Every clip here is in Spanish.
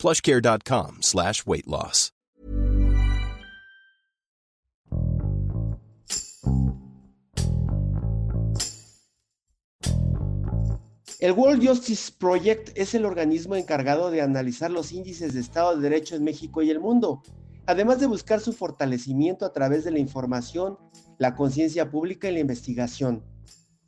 plushcare.com slash weight loss. El World Justice Project es el organismo encargado de analizar los índices de Estado de Derecho en México y el mundo, además de buscar su fortalecimiento a través de la información, la conciencia pública y la investigación.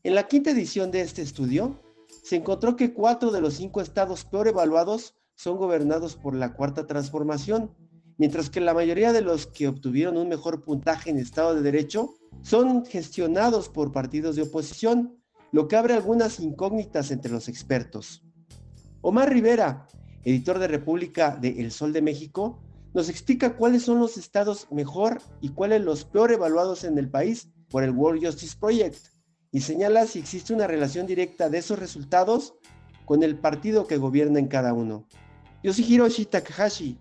En la quinta edición de este estudio, se encontró que cuatro de los cinco estados peor evaluados son gobernados por la cuarta transformación, mientras que la mayoría de los que obtuvieron un mejor puntaje en Estado de Derecho son gestionados por partidos de oposición, lo que abre algunas incógnitas entre los expertos. Omar Rivera, editor de República de El Sol de México, nos explica cuáles son los estados mejor y cuáles los peor evaluados en el país por el World Justice Project y señala si existe una relación directa de esos resultados con el partido que gobierna en cada uno. Yo soy Hiroshi Takahashi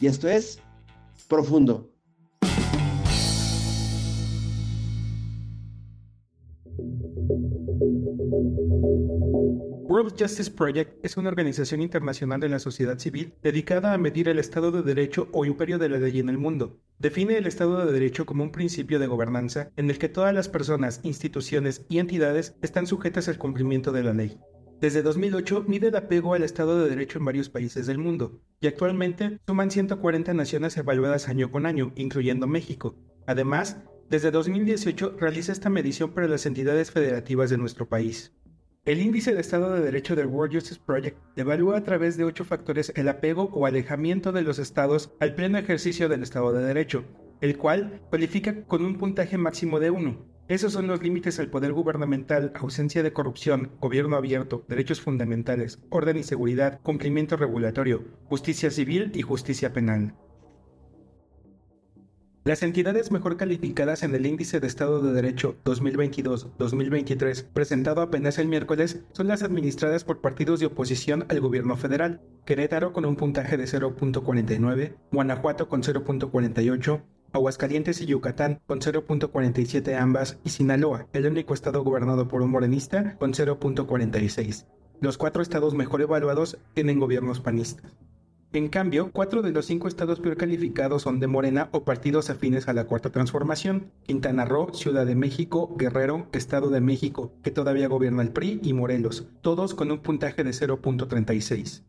y esto es Profundo. World Justice Project es una organización internacional de la sociedad civil dedicada a medir el Estado de Derecho o imperio de la ley en el mundo. Define el Estado de Derecho como un principio de gobernanza en el que todas las personas, instituciones y entidades están sujetas al cumplimiento de la ley. Desde 2008 mide el apego al Estado de Derecho en varios países del mundo, y actualmente suman 140 naciones evaluadas año con año, incluyendo México. Además, desde 2018 realiza esta medición para las entidades federativas de nuestro país. El índice de Estado de Derecho del World Justice Project evalúa a través de ocho factores el apego o alejamiento de los estados al pleno ejercicio del Estado de Derecho, el cual cualifica con un puntaje máximo de 1, esos son los límites al poder gubernamental, ausencia de corrupción, gobierno abierto, derechos fundamentales, orden y seguridad, cumplimiento regulatorio, justicia civil y justicia penal. Las entidades mejor calificadas en el Índice de Estado de Derecho 2022-2023, presentado apenas el miércoles, son las administradas por partidos de oposición al gobierno federal. Querétaro con un puntaje de 0.49, Guanajuato con 0.48, Aguascalientes y Yucatán con 0.47 ambas y Sinaloa, el único estado gobernado por un morenista, con 0.46. Los cuatro estados mejor evaluados tienen gobiernos panistas. En cambio, cuatro de los cinco estados peor calificados son de Morena o partidos afines a la Cuarta Transformación, Quintana Roo, Ciudad de México, Guerrero, Estado de México, que todavía gobierna el PRI, y Morelos, todos con un puntaje de 0.36.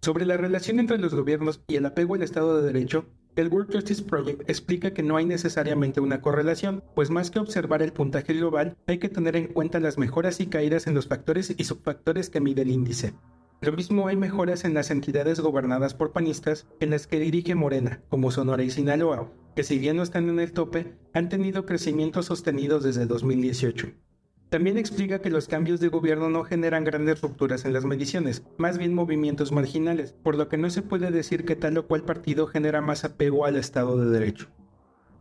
Sobre la relación entre los gobiernos y el apego al Estado de Derecho, el World Justice Project explica que no hay necesariamente una correlación, pues más que observar el puntaje global, hay que tener en cuenta las mejoras y caídas en los factores y subfactores que mide el índice. Lo mismo hay mejoras en las entidades gobernadas por panistas en las que dirige Morena, como Sonora y Sinaloa, que si bien no están en el tope, han tenido crecimientos sostenidos desde 2018. También explica que los cambios de gobierno no generan grandes rupturas en las mediciones, más bien movimientos marginales, por lo que no se puede decir que tal o cual partido genera más apego al Estado de Derecho.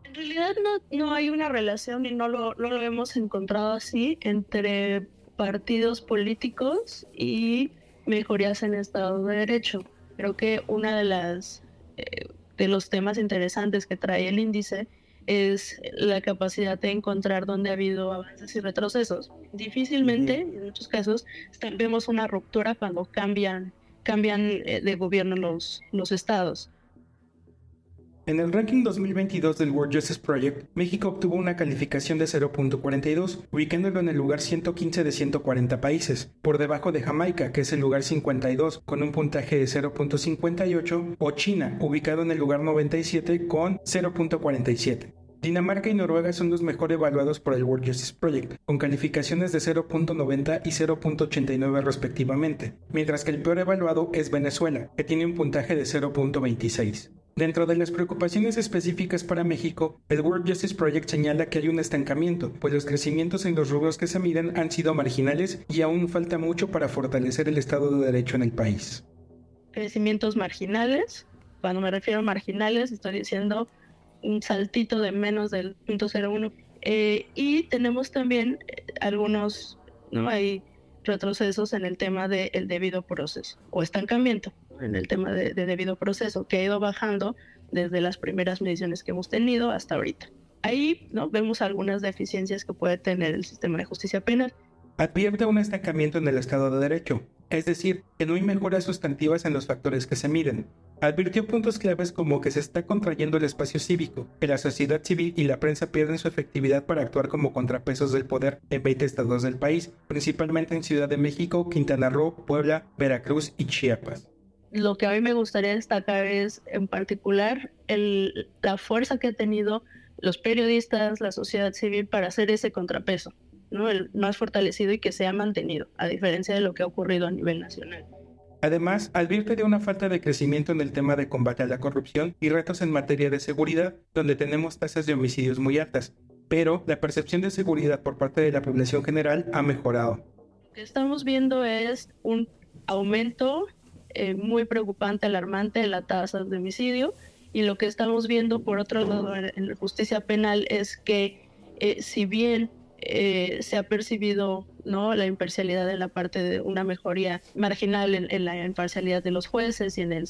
En realidad no, hay una relación y no lo, hemos encontrado así entre partidos políticos y mejorías en Estado de Derecho. Creo que una de las eh, de los temas interesantes que trae el índice es la capacidad de encontrar dónde ha habido avances y retrocesos. Difícilmente, en muchos casos, vemos una ruptura cuando cambian, cambian eh, de gobierno los, los estados. En el ranking 2022 del World Justice Project, México obtuvo una calificación de 0.42, ubicándolo en el lugar 115 de 140 países, por debajo de Jamaica, que es el lugar 52, con un puntaje de 0.58, o China, ubicado en el lugar 97 con 0.47. Dinamarca y Noruega son los mejor evaluados por el World Justice Project, con calificaciones de 0.90 y 0.89 respectivamente, mientras que el peor evaluado es Venezuela, que tiene un puntaje de 0.26. Dentro de las preocupaciones específicas para México, el World Justice Project señala que hay un estancamiento, pues los crecimientos en los rubros que se miden han sido marginales y aún falta mucho para fortalecer el Estado de Derecho en el país. Crecimientos marginales cuando me refiero a marginales, estoy diciendo un saltito de menos del 0.01. Eh, y tenemos también eh, algunos, ¿no? Hay retrocesos en el tema del debido proceso o estancamiento en el tema de, de, debido proceso, que ha ido bajando desde las primeras mediciones que hemos tenido hasta ahorita. Ahí ¿no? vemos algunas deficiencias que puede tener el sistema de justicia penal. Advierte un estancamiento en el Estado de Derecho, es decir, que no hay mejoras sustantivas en los factores que se miden. Advirtió puntos claves como que se está contrayendo el espacio cívico, que la sociedad civil y la prensa pierden su efectividad para actuar como contrapesos del poder en 20 estados del país, principalmente en Ciudad de México, Quintana Roo, Puebla, Veracruz y Chiapas. Lo que a mí me gustaría destacar es en particular el, la fuerza que ha tenido los periodistas, la sociedad civil para hacer ese contrapeso. ¿no? El más fortalecido y que se ha mantenido, a diferencia de lo que ha ocurrido a nivel nacional. Además, advierte de una falta de crecimiento en el tema de combate a la corrupción y retos en materia de seguridad, donde tenemos tasas de homicidios muy altas, pero la percepción de seguridad por parte de la población general ha mejorado. Lo que estamos viendo es un aumento eh, muy preocupante, alarmante la tasa de homicidio, y lo que estamos viendo por otro lado en la justicia penal es que eh, si bien eh, se ha percibido ¿no? la imparcialidad en la parte de una mejoría marginal en, la imparcialidad de los jueces y en, el,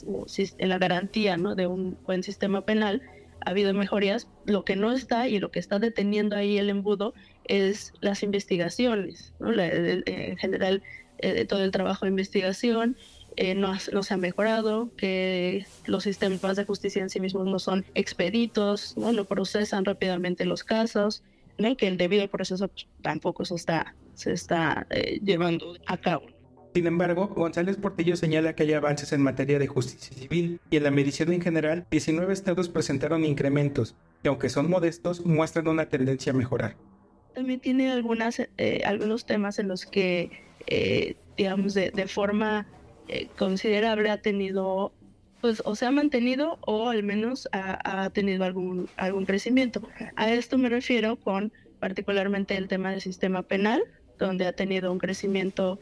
en la garantía ¿no? de un buen sistema penal. Ha habido mejorías. Lo que no está y lo que está deteniendo ahí el embudo es las investigaciones. ¿no? en general, eh, todo el trabajo de investigación eh, no, no, se ha mejorado, que los sistemas de justicia en sí mismos no son expeditos, no, no procesan rápidamente los casos que el debido proceso pues, tampoco se está, se está eh, llevando a cabo. Sin embargo, González Portillo señala que hay avances en materia de justicia civil y en la medición en general, 19 estados presentaron incrementos que aunque son modestos, muestran una tendencia a mejorar. También tiene algunas, eh, algunos temas en los que, eh, digamos, de, de forma considerable ha tenido pues o se ha mantenido o al menos ha, tenido algún, algún crecimiento. A esto me refiero con particularmente el tema del sistema penal, donde ha tenido un crecimiento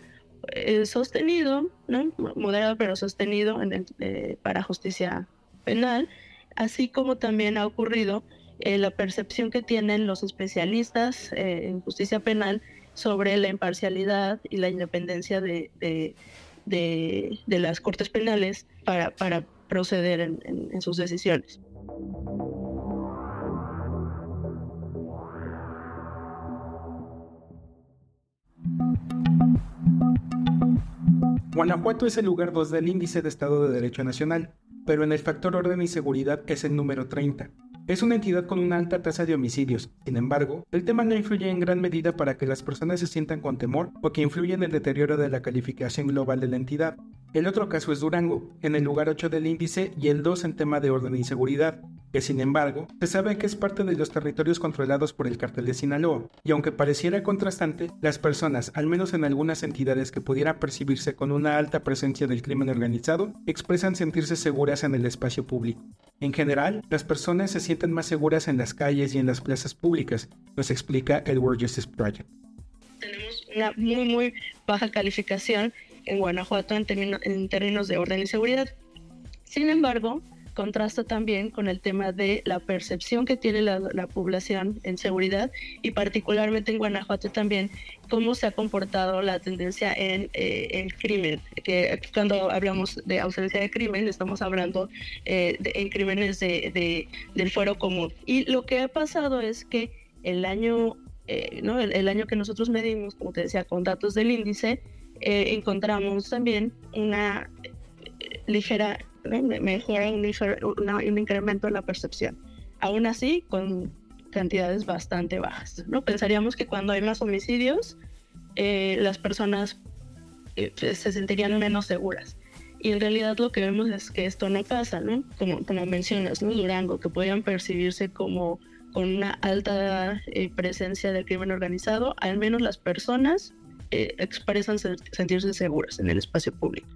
eh, sostenido, ¿no? moderado pero sostenido en eh, para justicia penal, así como también ha ocurrido eh, la percepción que tienen los especialistas en justicia penal sobre la imparcialidad y la independencia de, de, de, las cortes penales para, para proceder en, sus decisiones. Guanajuato es el lugar 2 del índice de Estado de Derecho Nacional, pero en el factor orden y seguridad es el número 30. Es una entidad con una alta tasa de homicidios. Sin embargo, el tema no influye en gran medida para que las personas se sientan con temor o que influye en el deterioro de la calificación global de la entidad. El otro caso es Durango, en el lugar 8 del índice y el 2 en tema de orden y seguridad, que sin embargo se sabe que es parte de los territorios controlados por el cartel de Sinaloa, y aunque pareciera contrastante, las personas, al menos en algunas entidades que pudieran percibirse con una alta presencia del crimen organizado, expresan sentirse seguras en el espacio público. En general, las personas se sienten más seguras en las calles y en las plazas públicas, nos explica el World Justice Project. Tenemos una muy, muy baja calificación en Guanajuato en, en términos de orden y seguridad. Sin embargo, contrasta también con el tema de la percepción que tiene la, población en seguridad y particularmente en Guanajuato también cómo se ha comportado la tendencia en eh, el crimen. Que cuando hablamos de ausencia de crimen estamos hablando eh, de, en crímenes de, del fuero común. Y lo que ha pasado es que el año, eh, ¿no? el año que nosotros medimos, como te decía, con datos del índice, eh, encontramos también una ligera mejora, un, incremento en la percepción. Aún así, con cantidades bastante bajas. ¿no? Pensaríamos que cuando hay más homicidios, eh, las personas eh, se sentirían menos seguras. Y en realidad lo que vemos es que esto no pasa, ¿no? Como, como mencionas, ¿no? Durango, que podían percibirse como con una alta presencia del crimen organizado, al menos las personas eh, expresan sentirse seguras en el espacio público.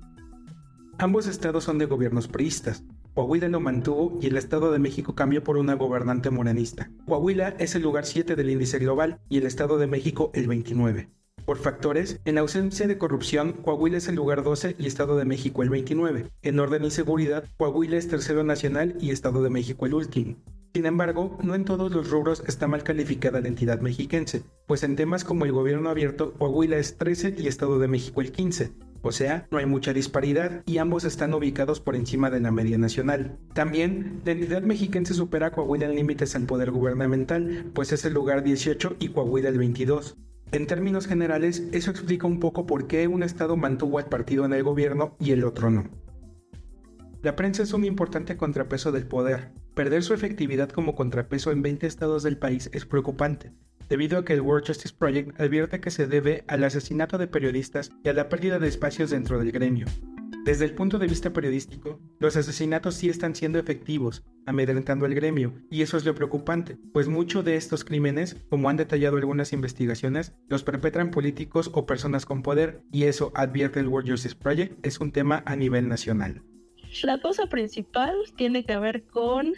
Ambos estados son de gobiernos priistas. Coahuila lo mantuvo y el Estado de México cambió por una gobernante morenista. Coahuila es el lugar 7 del índice global y el Estado de México el 29. Por factores, en ausencia de corrupción, Coahuila es el lugar 12 y Estado de México el 29. En orden y seguridad, Coahuila es tercero nacional y Estado de México el último. Sin embargo, no en todos los rubros está mal calificada la entidad mexiquense, pues en temas como el gobierno abierto, Coahuila es 13 y Estado de México el 15, o sea, no hay mucha disparidad y ambos están ubicados por encima de la media nacional. También, la entidad mexiquense supera a Coahuila en límites al poder gubernamental, pues es el lugar 18 y Coahuila el 22. En términos generales, eso explica un poco por qué un estado mantuvo al partido en el gobierno y el otro no. La prensa es un importante contrapeso del poder. Perder su efectividad como contrapeso en 20 estados del país es preocupante, debido a que el World Justice Project advierte que se debe al asesinato de periodistas y a la pérdida de espacios dentro del gremio. Desde el punto de vista periodístico, los asesinatos sí están siendo efectivos, amedrentando el gremio, y eso es lo preocupante, pues muchos de estos crímenes, como han detallado algunas investigaciones, los perpetran políticos o personas con poder, y eso, advierte el World Justice Project, es un tema a nivel nacional. La cosa principal tiene que ver con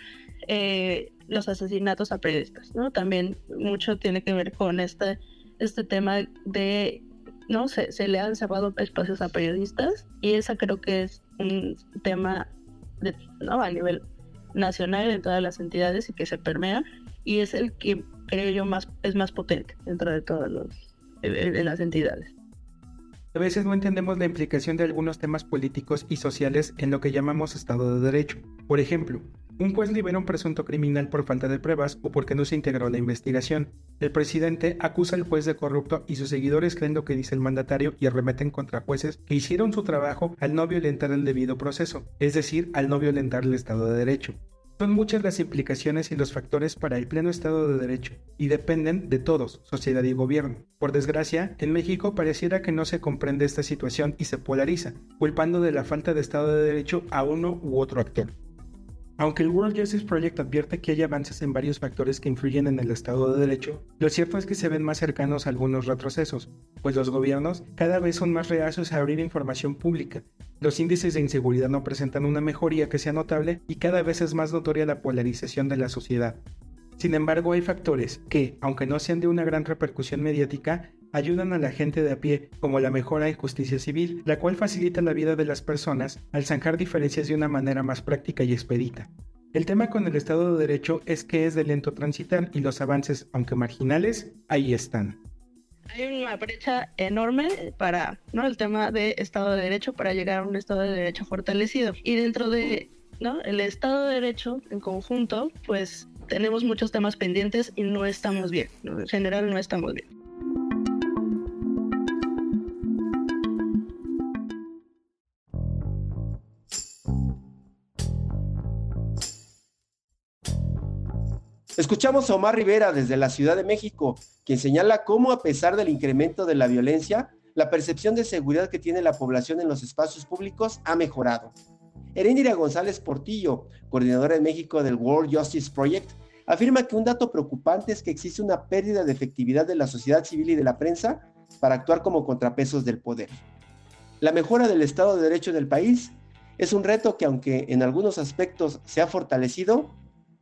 eh, los asesinatos a periodistas, ¿no? También mucho tiene que ver con este, este tema de, ¿no? Se, se le han cerrado espacios a periodistas y esa creo que es un tema de, ¿no? a nivel nacional en todas las entidades y que se permea y es el que creo yo más es más potente dentro de todas las entidades. A veces no entendemos la implicación de algunos temas políticos y sociales en lo que llamamos Estado de Derecho. Por ejemplo, un juez libera un presunto criminal por falta de pruebas o porque no se integró la investigación. El presidente acusa al juez de corrupto y sus seguidores creen lo que dice el mandatario y arremeten contra jueces que hicieron su trabajo al no violentar el debido proceso, es decir, al no violentar el Estado de Derecho. Son muchas las implicaciones y los factores para el pleno Estado de Derecho, y dependen de todos, sociedad y gobierno. Por desgracia, en México pareciera que no se comprende esta situación y se polariza, culpando de la falta de Estado de Derecho a uno u otro actor. Aunque el World Justice Project advierte que hay avances en varios factores que influyen en el Estado de Derecho, lo cierto es que se ven más cercanos a algunos retrocesos, pues los gobiernos cada vez son más reacios a abrir información pública. Los índices de inseguridad no presentan una mejoría que sea notable y cada vez es más notoria la polarización de la sociedad. Sin embargo, hay factores que, aunque no sean de una gran repercusión mediática, ayudan a la gente de a pie, como la mejora en justicia civil, la cual facilita la vida de las personas al zanjar diferencias de una manera más práctica y expedita. El tema con el Estado de Derecho es que es de lento transitar y los avances, aunque marginales, ahí están. Hay una brecha enorme para ¿no? el tema de Estado de Derecho para llegar a un Estado de Derecho fortalecido. Y dentro de ¿no? el Estado de Derecho en conjunto, pues tenemos muchos temas pendientes y no estamos bien. En general no estamos bien. Escuchamos a Omar Rivera desde la Ciudad de México, quien señala cómo a pesar del incremento de la violencia, la percepción de seguridad que tiene la población en los espacios públicos ha mejorado. Erendira González Portillo, coordinadora en México del World Justice Project, afirma que un dato preocupante es que existe una pérdida de efectividad de la sociedad civil y de la prensa para actuar como contrapesos del poder. La mejora del Estado de Derecho en el país es un reto que aunque en algunos aspectos se ha fortalecido,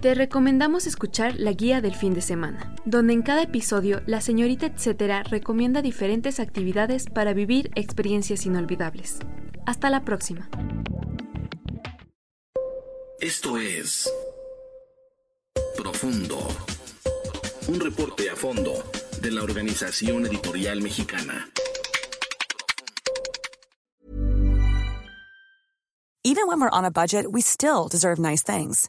Te recomendamos escuchar la guía del fin de semana, donde en cada episodio la señorita etcétera recomienda diferentes actividades para vivir experiencias inolvidables. Hasta la próxima. Esto es Profundo, un reporte a fondo de la Organización Editorial Mexicana. Even when we're on a budget, we still deserve nice things.